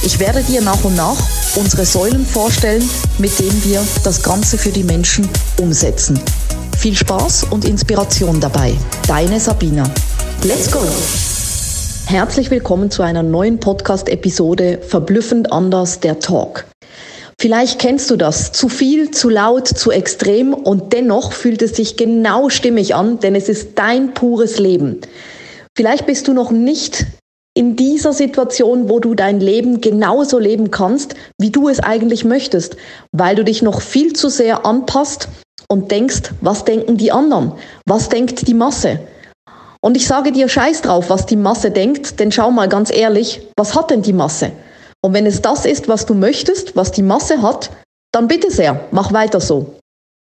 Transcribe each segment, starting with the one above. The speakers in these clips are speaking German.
Ich werde dir nach und nach unsere Säulen vorstellen, mit denen wir das Ganze für die Menschen umsetzen. Viel Spaß und Inspiration dabei. Deine Sabina. Let's go! Herzlich willkommen zu einer neuen Podcast-Episode Verblüffend anders der Talk. Vielleicht kennst du das. Zu viel, zu laut, zu extrem und dennoch fühlt es sich genau stimmig an, denn es ist dein pures Leben. Vielleicht bist du noch nicht in dieser Situation, wo du dein Leben genauso leben kannst, wie du es eigentlich möchtest, weil du dich noch viel zu sehr anpasst und denkst, was denken die anderen? Was denkt die Masse? Und ich sage dir scheiß drauf, was die Masse denkt, denn schau mal ganz ehrlich, was hat denn die Masse? Und wenn es das ist, was du möchtest, was die Masse hat, dann bitte sehr, mach weiter so.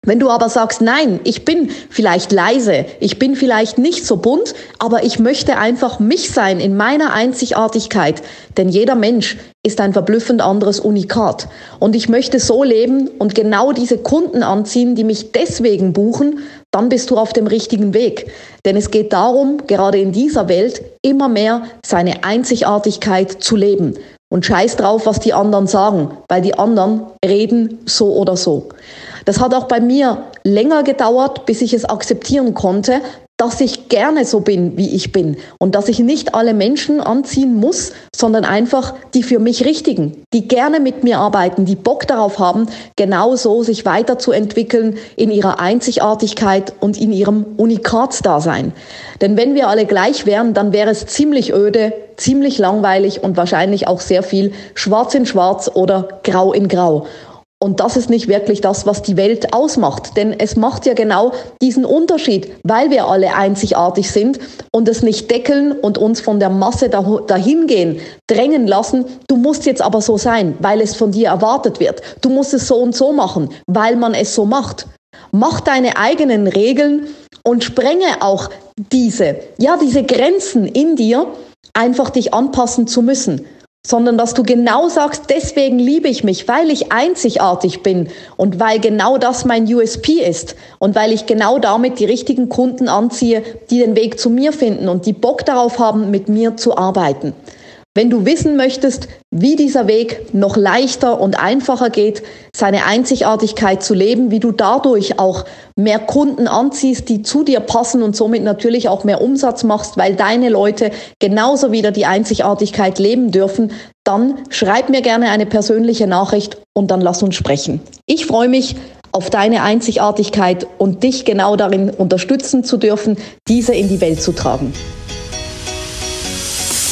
Wenn du aber sagst, nein, ich bin vielleicht leise, ich bin vielleicht nicht so bunt, aber ich möchte einfach mich sein in meiner Einzigartigkeit, denn jeder Mensch ist ein verblüffend anderes Unikat. Und ich möchte so leben und genau diese Kunden anziehen, die mich deswegen buchen, dann bist du auf dem richtigen Weg. Denn es geht darum, gerade in dieser Welt immer mehr seine Einzigartigkeit zu leben. Und scheiß drauf, was die anderen sagen, weil die anderen reden so oder so. Das hat auch bei mir länger gedauert, bis ich es akzeptieren konnte, dass ich gerne so bin, wie ich bin und dass ich nicht alle Menschen anziehen muss, sondern einfach die für mich richtigen, die gerne mit mir arbeiten, die Bock darauf haben, genauso sich weiterzuentwickeln in ihrer Einzigartigkeit und in ihrem Unikatsdasein. Denn wenn wir alle gleich wären, dann wäre es ziemlich öde, ziemlich langweilig und wahrscheinlich auch sehr viel schwarz in schwarz oder grau in grau. Und das ist nicht wirklich das, was die Welt ausmacht. Denn es macht ja genau diesen Unterschied, weil wir alle einzigartig sind und es nicht deckeln und uns von der Masse dahingehen, drängen lassen. Du musst jetzt aber so sein, weil es von dir erwartet wird. Du musst es so und so machen, weil man es so macht. Mach deine eigenen Regeln und sprenge auch diese, ja, diese Grenzen in dir, einfach dich anpassen zu müssen sondern dass du genau sagst, deswegen liebe ich mich, weil ich einzigartig bin und weil genau das mein USP ist und weil ich genau damit die richtigen Kunden anziehe, die den Weg zu mir finden und die Bock darauf haben, mit mir zu arbeiten. Wenn du wissen möchtest, wie dieser Weg noch leichter und einfacher geht, seine Einzigartigkeit zu leben, wie du dadurch auch mehr Kunden anziehst, die zu dir passen und somit natürlich auch mehr Umsatz machst, weil deine Leute genauso wieder die Einzigartigkeit leben dürfen, dann schreib mir gerne eine persönliche Nachricht und dann lass uns sprechen. Ich freue mich auf deine Einzigartigkeit und dich genau darin unterstützen zu dürfen, diese in die Welt zu tragen.